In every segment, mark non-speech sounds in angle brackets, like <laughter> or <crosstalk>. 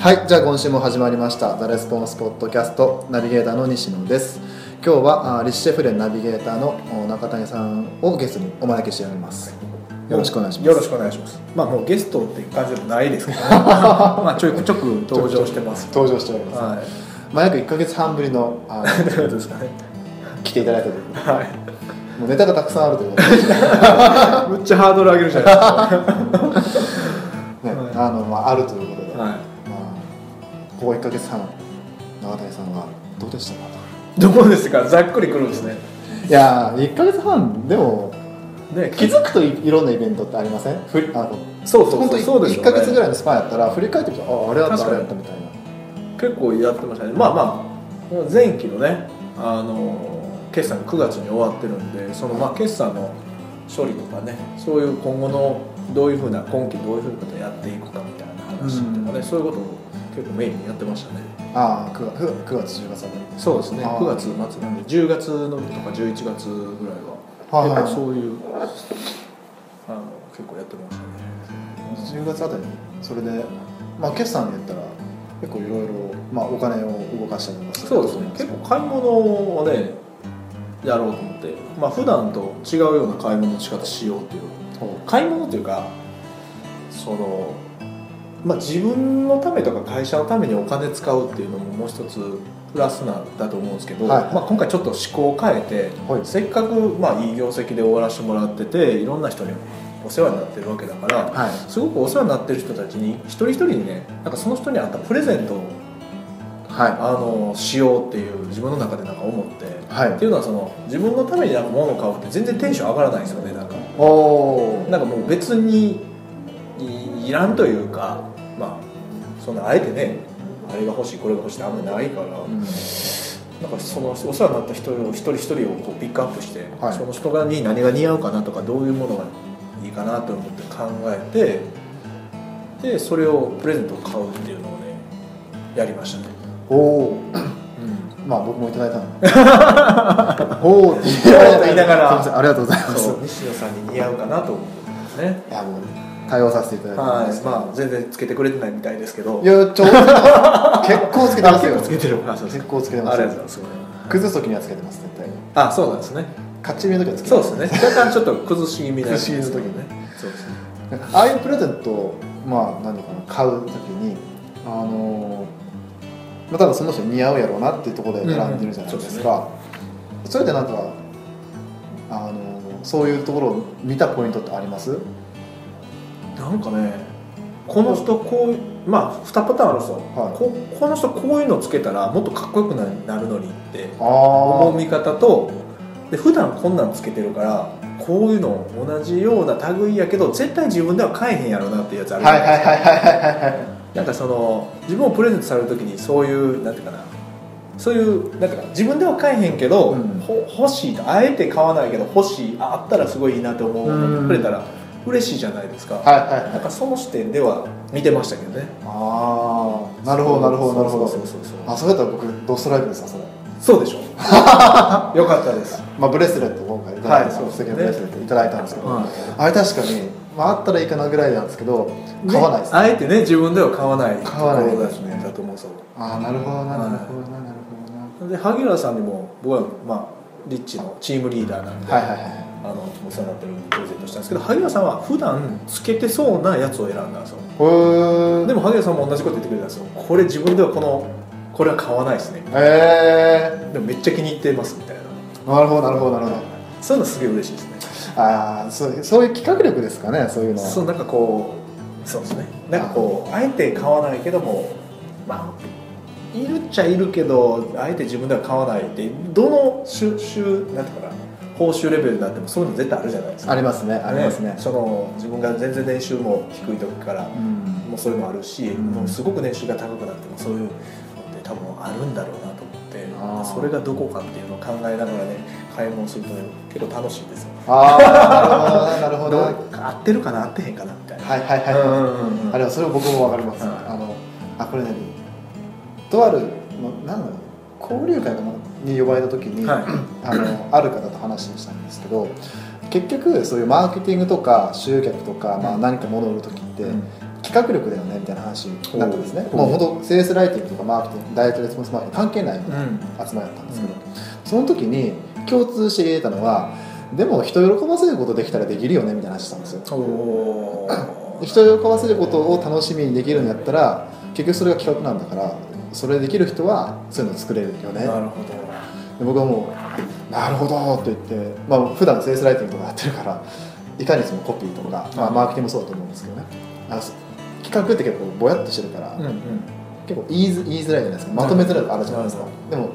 はいじゃあ今週も始まりました「ザ・レスポンスポッドキャストナビゲーターの西野です。今日はあリッシェフレンナビゲーターのお中谷さんをゲストにお招きしております。よろしくお願いします。よろしくお願いします。まあもうゲストっていう感じでもないですけど、ね、<laughs> まあちょくちょく登場してます。登場しております、はい。まあ、約1か月半ぶりのあのですかね。来ていただいたという。ことではい。もうネタがたくさんあるという。ことで、ねむっちゃハードル上げるじゃないですか。<laughs> あのまあ、あるということで、はまあ、ここ1か月半中谷さんはどうでしたか？いどうですか？ざっくりくるんですね。いやー1か月半でもね気づくといいろんなイベントってありません？ふりあのそうそうそうそう。ですよ1か月ぐねらいのスパンやったら振り返ってみてああれやったあれやったみたいな。結構やってましたね。まあまあ前期のねあの決算9月に終わってるんでそのまあ決算の処理とかねそういう今後のどういうふうな今期どういうふうなことをやっていくかみたいな話とかね、そういうことを結構メインにやってましたね。ああ 9, 月9月10月あたり。そうですね。あー。9月末なんで10月のとか11月ぐらいははいはい。結構そういうあの結構やってましたね。10月あたりにそれでまあ決算で言ったら結構いろいろまあお金を動かしたりとかそうですね。結構買い物をねやろうと思ってまあ普段と違うような買い物の仕方しようっていう。ほ買い物っていうかそのまあ自分のためとか会社のためにお金使うっていうのももう一つプラスなんだと思うんですけど、はい。まあ、今回ちょっと思考を変えて、はい。せっかくまあいい業績で終わらせてもらってていろんな人にお世話になってるわけだから、うはい。すごくお世話になってる人たちに一人一人にねなんかその人に合ったプレゼントをはあのしようっていう自分の中でなんか思って、はい。っていうのはその自分のためになんか物を買うって全然テンション上がらないんですよねなんか。なんかもう別にいいらんというかまあそんなあえてねあれが欲しいこれが欲しいってあんまりないから、なんかそのお世話になった人を一人一人をこうピックアップして、はい。その人がに何が似合うかなとかどういうものがいいかなと思って考えてでそれをプレゼントを買うっていうのをねやりましたね、おおうん。まあ僕もいただいたの。で <laughs> おおって <laughs> 言いながら。ありがとうございます。西野さんに似合うかなと思ってますね。いやもう対応させていただいてはい。まあ全然つけてくれてないみたいですけど。いやちょうど結構つけてますよ。あ <laughs> 結構つけてる。結構つけてますありがとうございます。崩す時にはつけてます絶対に。あそうなんですね。勝ち目の時はつけてそうまですね。若干ちょっと崩し気味な崩し気味の時にね。そうですね。ああいうプレゼントをまあ何ていうかな買う時にあのまあ多分その人に似合うやろうなっていうところで選んでるじゃないですか、それでなんかあのそういうところを見たポイントってあります？なんかねこの人こういうまあ2パターンあるんですよ、はい。ここの人こういうのつけたらもっとかっこよくななるのにってあ思う見方とで普段こんなんつけてるからこういうの同じような類やけど絶対自分では買えへんやろなっていうやつあるじゃはいないですか。はいはいなんかその自分をプレゼントされる時にそういうなんていうかなそういうなんか自分では買えへんけど、うん。ほ欲しいとあえて買わないけど欲しいああったらすごいいいなと思うくれたら嬉しいじゃないですか、はいはいはい。なんかその視点では見てましたけどね。ああなるほどなるほどなるほど。そうそうそうそうあそれだったら僕ドストライクですわそれ。そうでしょ。<laughs> よかったです。まあブレスレット今回いただいた、はいそうです敵なブレスレットいただいたんですけど、はい。あれ確かに、まあ、あったらいいかなぐらいなんですけど買わないです、ね。あえてね自分では買わない買わない。ですねだと思うそうああなるほどななるほどなはい。なるほで萩原さんにも僕はまあリッチのチームリーダーなんで、どなはいはいはいあのお世話になってるプレゼントしたんですけど萩原さんは普段つけてそうなやつを選んだんですよ。でも萩原さんも同じこと言ってくれたんですよ。これ自分ではこのこれは買わないですね。へでもめっちゃ気に入ってますみたいな。えなるほどなるほどなるほど。そういうのすげえ嬉しいですね。ああそうそういう企画力ですかねそういうのは。そうなんかこうそうですね。なんかこうあえて買わないけどもまあいるっちゃいるけどあえて自分では買わないってどの収収なんていうかな報酬レベルになってもそういうの絶対あるじゃないですか。ありますねありますね。その自分が全然年収も低い時からうん。もうそういうのもあるし、ん。もうすごく年収が高くなってもそういうのって多分あるんだろうなと思ってそれがどこかっていうのを考えながらね買い物するとね結構楽しいんですよ。ああ <laughs> なるほど。合ってるかな合ってへんかなみたいな。はいはいはい、うんうんうんあれはそれは僕もわかります、はいあのあこれねとあるのなんだろう交流会かなに呼ばれた時に、はい。<clears throat> あのある方と話したんですけど結局そういうマーケティングとか集客とか、まあ、何か物を売る時って、うん。企画力だよねみたいな話になったんですね。もう本当セールスライティングとかマーケティングダイエットレスポンスマーケティング関係ないうん集まりだったんですけど、その時に共通して言えたのはでも人を喜ばせることできたらできるよねみたいな話したんですよ。人を喜ばせることを楽しみにできるんやったら結局それが企画なんだからそれできる人はそういうの作れるよね。なるほで僕はもう「なるほど」って言って、まあ普段セールスライティングとかやってるからいかにそのコピーとか、まあ、マーケティングもそうだと思うんですけどね。あそ企画って結構ぼやっとしてるから、どうんうん。結構言いづ言いづらいじゃないですか。まとめづらいのあるじゃないですか。でも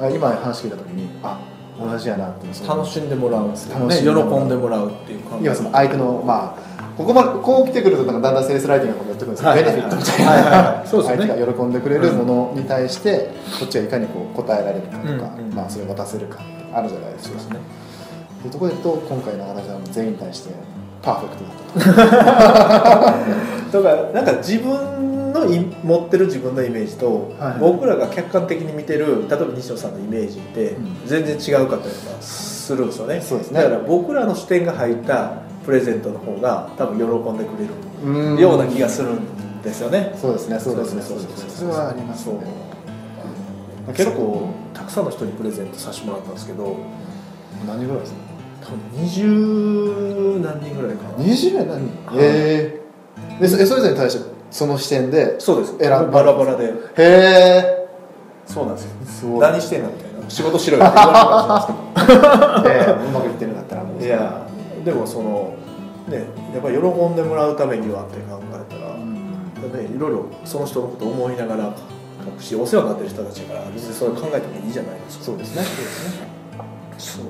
あ今話聞いた時にあ同じやなって楽しんでもらうんですよね。喜楽しんでもらう。んでもらうっていう感要はその相手のまあここまでこう来てくるとなんかだんだんセールスライティングがやってくるんですけど、はい。ベネフィットみたいな、はい相手が喜んでくれるものに対して、こっちがいかにこう答えられるかとか、うんうん。まあ、それを渡せるかあるじゃないですか。そうというところで言うと今回の形は全員に対してパーフェクトだったと。<laughs> だからなんか自分のい持ってる自分のイメージと、はい。僕らが客観的に見てる例えば西野さんのイメージってうん。全然違うかったりとかするんですよね。そうですね。だから僕らの視点が入ったプレゼントの方が多分喜んでくれうん。るような気がするんですよね。そうですね。そうですね。そうですねそれはありますね。結構たくさんの人にプレゼントさせてもらったんですけど何ぐらいですか？多分20何人ぐらいかな。20年何ええでそそれぞれに対してその視点でそうです。選んバラバラで。へえそうなんですよ。何してんのみたいな。仕事しろよって言われるかもしれないですけど。<laughs> ええうまくいってるんだったらもう。いやでもそのねやっぱり喜んでもらうためにはって考えたら、うん。ね、いろいろその人のことを思いながら書くしお世話になってる人たちだから別にそれ考えてもいいじゃないですか。そうですね。そう。ですね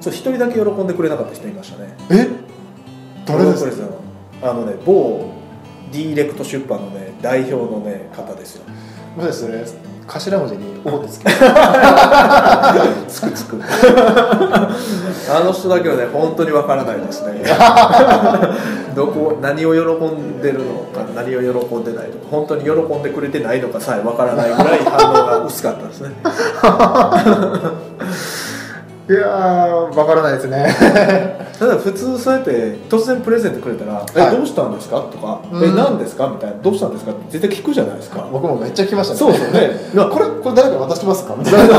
そう一人だけ喜んでくれなかった人いましたね。え？誰です？あのね某ディレクト出版のね代表のね方ですよ。もしかしてそれ頭文字に「お」ってつけてつくつく。あの人だけはね本当にわからないですね。どこ何を喜んでるのか何を喜んでないのか本当に喜んでくれてないのかさえわからないぐらい反応が薄かったですね。いやーわからないですね。<laughs> ただ普通そうやって突然プレゼントくれたら「はい。えどうしたんですか?」とか「うん。え何ですか?」みたいな「どうしたんですか?」って絶対聞くじゃないですか。僕もめっちゃ来ましたね。そうですよね <laughs> これこれ誰か渡しますか？みたいな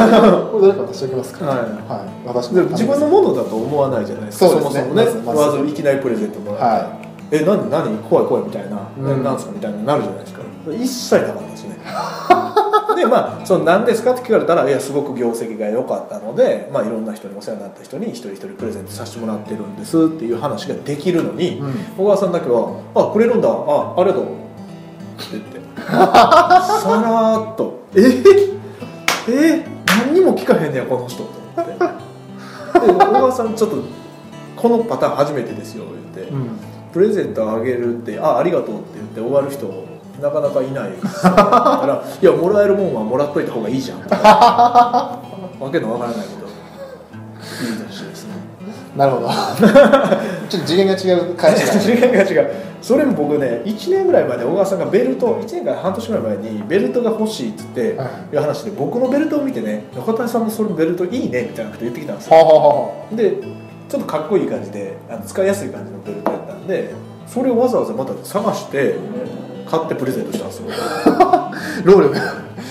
これ誰か渡しておきますか？はい。はい。渡しで自分のものだと思わないじゃないですか。そうですね。もそもね。まずいきなりプレゼントもらって、はえ何何？怖い怖いみたいな、うん。えなんですか？みたいになるじゃないですか。一切なかったですね <laughs> でまあその何ですかって聞かれたらいやすごく業績が良かったので、まあ、いろんな人にお世話になった人に一人一人プレゼントさせてもらってるんですっていう話ができるのに、うん。小川さんだけは「あくれるんだあありがとう」って言ってさらーっと「え？え？何にも聞かへんねやこの人」と思って。で小川さんちょっとこのパターン初めてですよ言って、うん。プレゼントあげるって「あありがとう」って言って終わる人なかなかいないから「いやもらえるもんはもらっといた方がいいじゃん」と <laughs> かわけのわからないこと。言い出してですね。なるほど。<laughs> ちょっと次元が違う会社 <laughs> 次元が違う。それも僕ね1年ぐらい前で小川さんがベルト1年から半年ぐらい前にベルトが欲しいっつってはい。いう話で僕のベルトを見てね中谷さんもそのベルトいいねみたいなこと言ってきたんですよ。でちょっとかっこいい感じであの使いやすい感じのベルトやったんでそれをわざわざまた探して買ってプレゼントしたんですよ。あ労力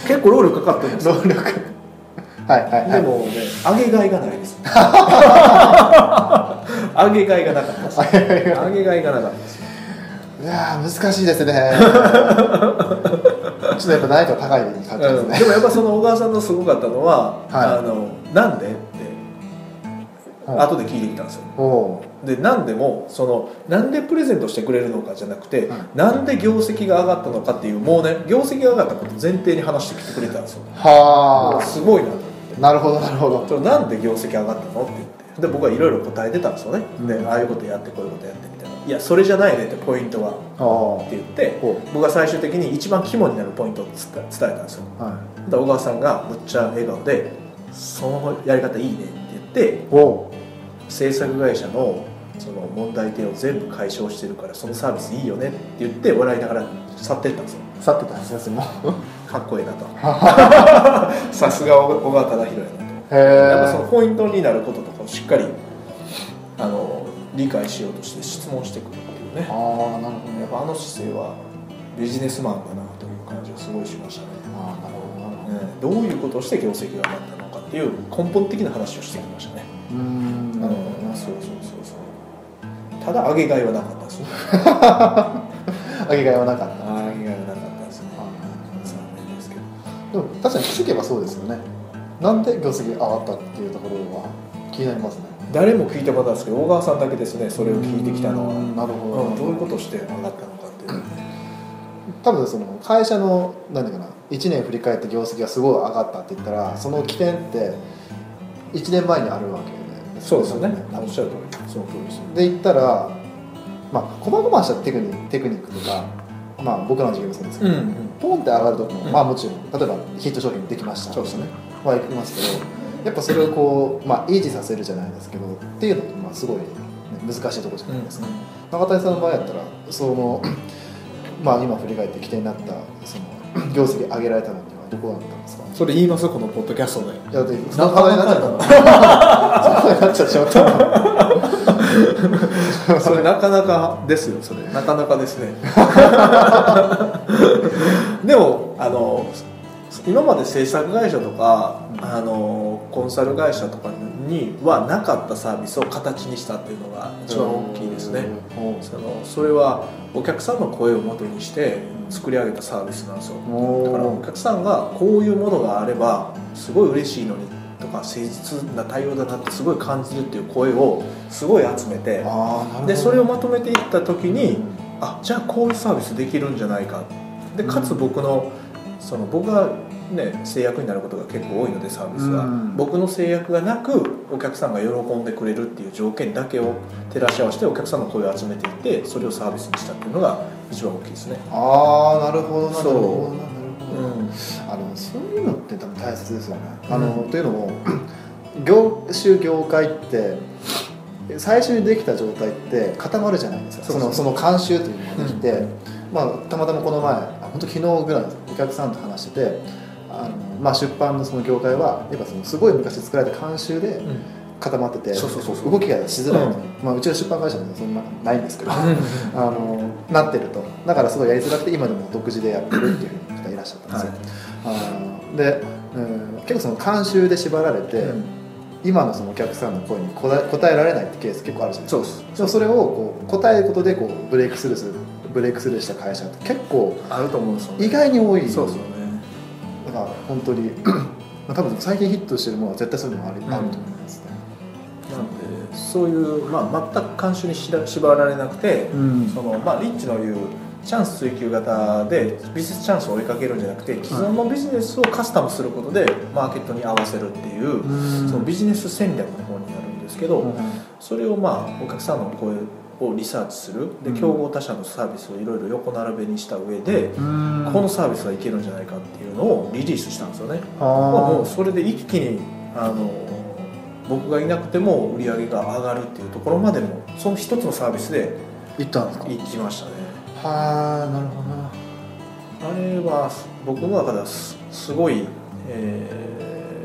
結構労力かかってるんですよ。労力はいはいはい。でもね上げがいがないです。<laughs> 上げがいがなかったです。上げがいがなかったです。いやー難しいですね。<laughs> ちょっとやっぱ難易度高い感じですうん。ねでもやっぱその小川さんのすごかったのは「はい。あのなんで?」ってはい。後で聞いてきたんですよ。おおで何でもそのなんでプレゼントしてくれるのかじゃなくて、はい。なんで業績が上がったのかっていうもうね業績が上がったこと前提に話してきてくれたんですよ。はすごいなと思って。あなるほどなるほど。なんで業績上がったのって言ってで僕はいろいろ答えてたんですよね、でああいうことやってこういうことやってみたいな。いやそれじゃないねってポイントは。あって言ってほ僕は最終的に一番肝になるポイントを伝え伝えたんですよ。あはで小川さんがむっちゃ笑顔で「そのやり方いいね」って言って制作会社のその問題点を全部解消してるからそのサービスいいよねって言って笑いながら去っていったんですよ。去ってたんですねもかっこいいなと。<laughs> さすが小川忠宏やなと。へやっぱそのえポイントになることとかをしっかりあの理解しようとして質問してくるっていうね。ああなるほど。やっぱあの姿勢はビジネスマンだなという感じがすごいしましたね、ああなるほどなるほど。どういうことをして業績が上がったのかっていう根本的な話をしてきましたね。うーん。なるほどそうそうそうただ上げがいはなかったですね。<laughs> 上げがいはなかった。上げがいはなかったですね。残念ですけど。でも確かに聞けばそうですよね。なんで業績が上がったっていうところは気になりますね。誰も聞いたことですけど小川さんだけですねそれを聞いてきたのは、なるほど、うんどういうことをして上がったのかっていう、多分その会社の何ていうかな1年振り返って業績がすごい上がったって言ったらその起点って1年前にあるわけで。そうですよね。おっしゃる通りその通りですで言ったらまあ細々したテクニックテクニックとかまあ僕らの授業もそうですけど、んポンって上がるときも、うん。まあもちろん例えばヒット商品できましたそうですね。はいきますけどやっぱそれをこう、まあ、維持させるじゃないですけどっていうのってまあすごい、ね、難しいところじゃないですか、中谷さんの場合やったらそのまあ今振り返って起点になったその業績上げられたのにはどこだったんですか？それ言います？このポッドキャストで。いやだってその話題にな。っちゃったのその話題になっちゃってしまったの？<laughs> それなかなかですよそれ。なかなかですね。<laughs> でもあの今まで制作会社とかあのコンサル会社とかにはなかったサービスを形にしたっていうのが一番大きいですね。おそのそれはお客さんの声を元にして作り上げたサービスなんですよ。おだからお客さんがこういうものがあればすごい嬉しいのにとか誠実な対応だなってすごい感じるっていう声をすごい集めてでそれをまとめていった時にあじゃあこういうサービスできるんじゃないか。でかつ僕のその僕がね制約になることが結構多いのでサービスが、うん。僕の制約がなくお客さんが喜んでくれるっていう条件だけを照らし合わせてお客さんの声を集めていってそれをサービスにしたっていうのが一番大きいですね、ああなるほどななるほどななるほど、うん。あのそういうのって多分大切ですよね。あのうんというのも <clears throat> 業種業界って最初にできた状態って固まるじゃないですか。そのその慣習というのができて、まあ、たまたまこの前あ本当昨日ぐらいお客さんと話しててあの、まあ、出版のその業界はやっぱそのすごい昔作られた慣習で固まってて、動きがしづらい。と、うん。まあ、うちの出版会社もそんなないんですけど。あのなってると。だからすごいやりづらくて今でも独自でやってるっていう方いらっしゃったんですよ、あので、うん、結構その慣習で縛られて、うん。今のそのお客さんの声に答え答えられないってケース結構あるじゃないですか。でもそれをこう答えることでこうブレイクスルーするブレイクスルーした会社って結構あると思うんですよね。意外に多い。そうですよねだから本当に。まあ多分最近ヒットしてるものは絶対そういうのもある,、うん。あると思いますね。なんでそういう、まあ、全く慣習に縛られなくて、うん。そのまあ、リッチの言うチャンス追求型でビジネスチャンスを追いかけるんじゃなくて既存のビジネスをカスタムすることでマーケットに合わせるっていう、うん。そのビジネス戦略の方になるんですけど、うん。それをまあお客さんの声をリサーチする。でうん。競合他社のサービスをいろいろ横並べにした上で、うん。このサービスはいけるんじゃないかっていうのをリリースしたんですよね。あまあもうーそれで一気にあの僕がいなくても売り上げが上がるっていうところまでもその一つのサービスで行ったんですか？行きましたね。はあなるほど。なあれは僕の中ではすすごい、えー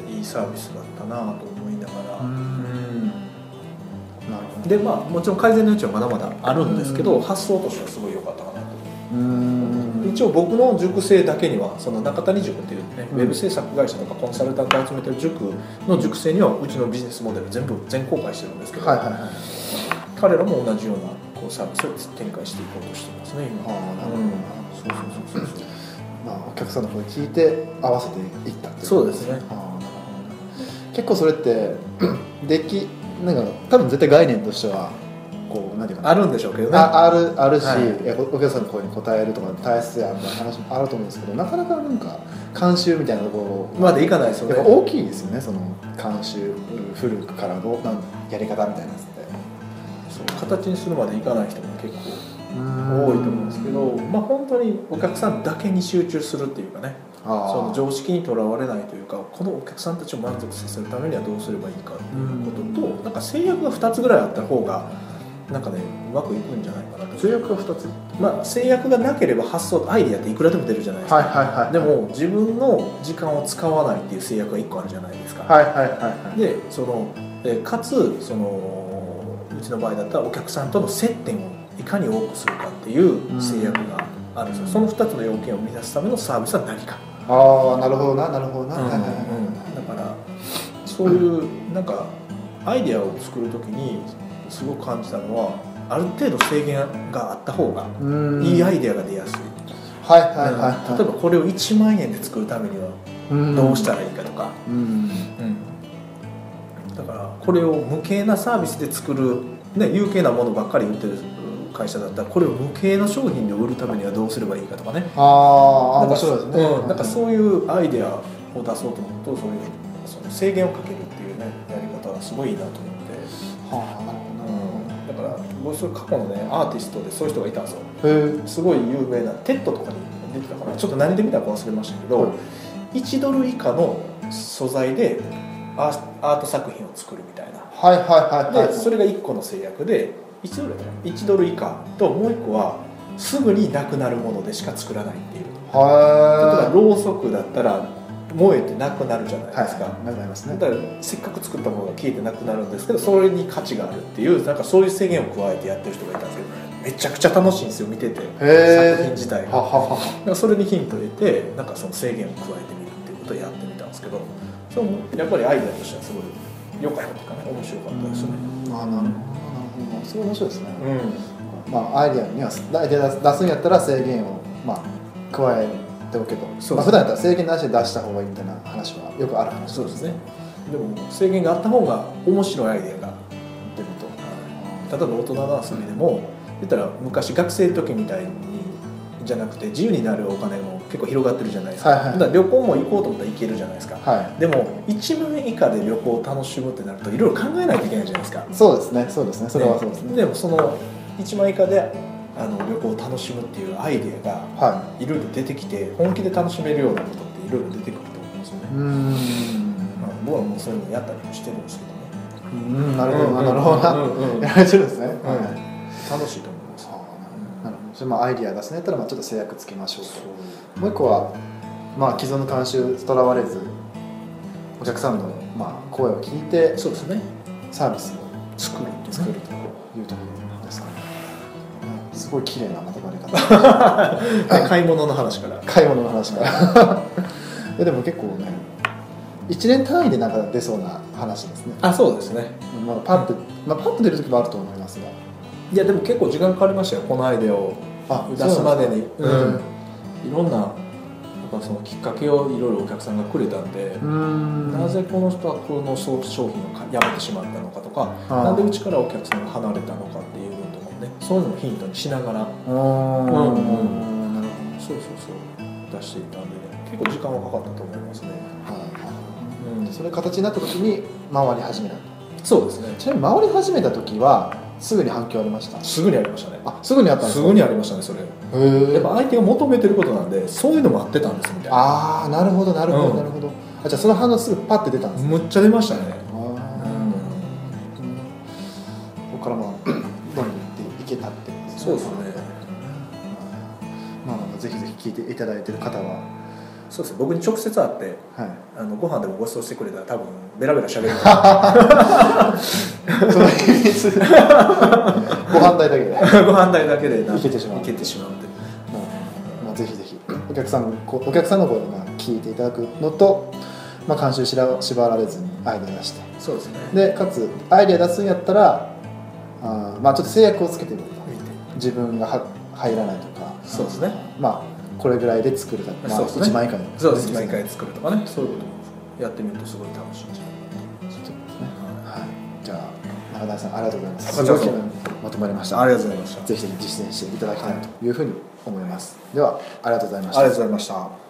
いいサービスだったなとでまあもちろん改善の余地はまだまだあるんですけど、発想としてはすごい良かったかなと。うん。一応僕の塾生だけにはその中谷塾っていうね、うん。ウェブ制作会社とかコンサルタントを集めてる塾の塾生にはうちのビジネスモデル全部全公開してるんですけど、はいはいはい。彼らも同じようなこうサービスを展開していこうとしてますね今。ああなるほど。うそうそうそうそうまあ、お客さんの声聞いて合わせていったっていそうですね。ああなるほど。ね結構それって <clears throat> できなんか多分絶対概念としてはこう何ていうかな。あるんでしょうけどねああるあるし、はい。いやお客さんの声に応えるとか体質やみたいな話もあると思うんですけどなかなかなんか慣習みたいなところまでいかないですよねやっぱ大きいですよねその慣習古くからのなんやり方みたいなやつって。そう形にするまでいかない人も結構多多いと思うんですけどまあ本当にお客さんだけに集中するっていうかね。あその常識にとらわれないというかこのお客さんたちを満足させるためにはどうすればいいかっていうこととなんか制約が2つぐらいあった方がなんかねうまくいくんじゃないかなと。制約が2つ。まあ制約がなければ発想とアイディアっていくらでも出るじゃないですか、はいはいはい。でも自分の時間を使わないっていう制約が1個あるじゃないですか、はいはいはいはい。でそのえーかつそのうちの場合だったらお客さんとの接点をいかに多くするかっていう制約があるんですよ、その2つの要件を満たすためのサービスは何か、ああなるほどななるほどな、はいはいはいだからそういうなんかアイデアを作る時にすごく感じたのはある程度制限があった方がうん。いいアイデアが出やすい、はいはいはいはい。例えばこれを1万円で作るためにはうん。どうしたらいいかとか、うん。だからこれを無形なサービスで作る、ね、有形なものばっかり売ってる会社だったらこれを無形の商品で売るためにはどうすればいいかとかね。ああ面白いですね、うん、なんかそういうアイデアを出そうと思うとそういうその制限をかけるっていうねやり方はすごいいいなと思って、はあ。だから僕それ過去のねアーティストでそういう人がいたんですよ。すごい有名なテッドとかに出てたかなちょっと何で見たか忘れましたけど、はい1ドル以下の素材でアーアート作品を作るみたいな。はいはいはいはい。でそれが1個の制約で1ドルだね1ドル以下。ともう1個はすぐになくなるものでしか作らないっていう。例えばはろうそくだったら燃えてなくなるじゃないいですか、はい。なくなりますね。だからせっかく作ったものが消えてなくなるんですけどそれに価値があるっていうなんかそういう制限を加えてやってる人がいたんですけどめちゃくちゃ楽しいんですよ見てて。作品自体がはははそれにヒントを得てなんかその制限を加えてみるっていうことをやってみたんですけどそれもやっぱりアイデアとしてはすごい良かったかね面白かったですねあなるほどすごい面白いですね、うん。まあアイデアにはアイデア出すんやったら制限をまあ加えておけと。そうまあ普段やったら制限なしで出した方がいいみたいな話はよくある話そうですね。でも制限があった方が面白いアイデアが出ると。例えば大人の遊びでも言ったら昔学生の時みたいにじゃなくて自由になるお金も結構広がってるじゃないですか,、はいはい。だから旅行も行こうと思ったら行けるじゃないですか、はい。でも1万円以下で旅行を楽しむってなるといろいろ考えないといけないじゃないですか。そうですねそうですね。それはそうですね。でもその1万円以下であの旅行を楽しむっていうアイデアがはい。ろいろ出てきて本気で楽しめるようなことっていろいろ出てくると思うんですよね、うーん。まあ、僕はもうそういうのやったりもしてるんですけどねうんなるほどななるほど。やられてるん。<laughs> ですね、うんはい。楽しいと思いますはあなるほどそれまあアイディア出すんやったらまあちょっと制約つけましょうと。もう一個はまあ既存の慣習とらわれずお客さんのまあ声を聞いてそうですね。サービスを作るって作るとというところですかね、うんすごい綺麗なまとまり方。<laughs> 買い物の話から。買い物の話から。<laughs> でも結構ね1年単位でなんか出そうな話ですね、あそうですね。まあ、パッと、まあ、パッと出る時もあると思いますが。いやでも結構時間かかりましたよこのアイデアをあ出すまでに。そうなん。いろんなやっぱそのきっかけをいろいろお客さんがくれたんで、うん。なぜこの人はこの商商品をかやめてしまったのかとかなんでうちからお客さんが離れたのかっていうのとかもねそういうのもヒントにしながら。うんうんうん。なるほそうそうそう。出していたんでね結構時間はかかったと思いますね、ど、はい。うん。それ形になった時に回り始めた。そうですね。ちなみに回り始めた時はすぐに反響ありました？すぐにありましたね。あすぐにあったんですか？すぐにありましたねそれ。やっぱ相手が求めてることなんでそういうのもあってたんですみたいな。ああなるほどなるほど、うん。なるほど。あじゃあその反応すぐパッて出たんですね、むっちゃ出ましたね。あーここからまあどんどんいっていけたってそうですね。まあまあぜひぜひ聞いていただいてる方はそうです。ね僕に直接会ってはい。あのご飯でもご馳走してくれたら多分ベラベラ喋る。<laughs> その秘密。ご飯代だけで。<laughs> ご飯代だけでないけてしまう。いけてしまうんでまあ、ぜひぜひ。お客さんのこお客さんの声をまあ聞いていただくのと、まあ、監修しら縛られずにアイデア出して。そうですね。でかつアイデア出すんやったらあーまあちょっと制約をつけてみる自分がは入らないとか。そうですね。まあこれぐらいで作るだ、まあ、そうですね。1万以下でそうです。毎回作るとかね。そういうこと。もやってみるとすごい楽しいんじゃないそうですね。はい。じゃあ中谷さんありがとうございます。すごいまとまりました。ありがとうございましたぜひぜひ実践していただきたいというふうに思います、ではありがとうございました。ありがとうございました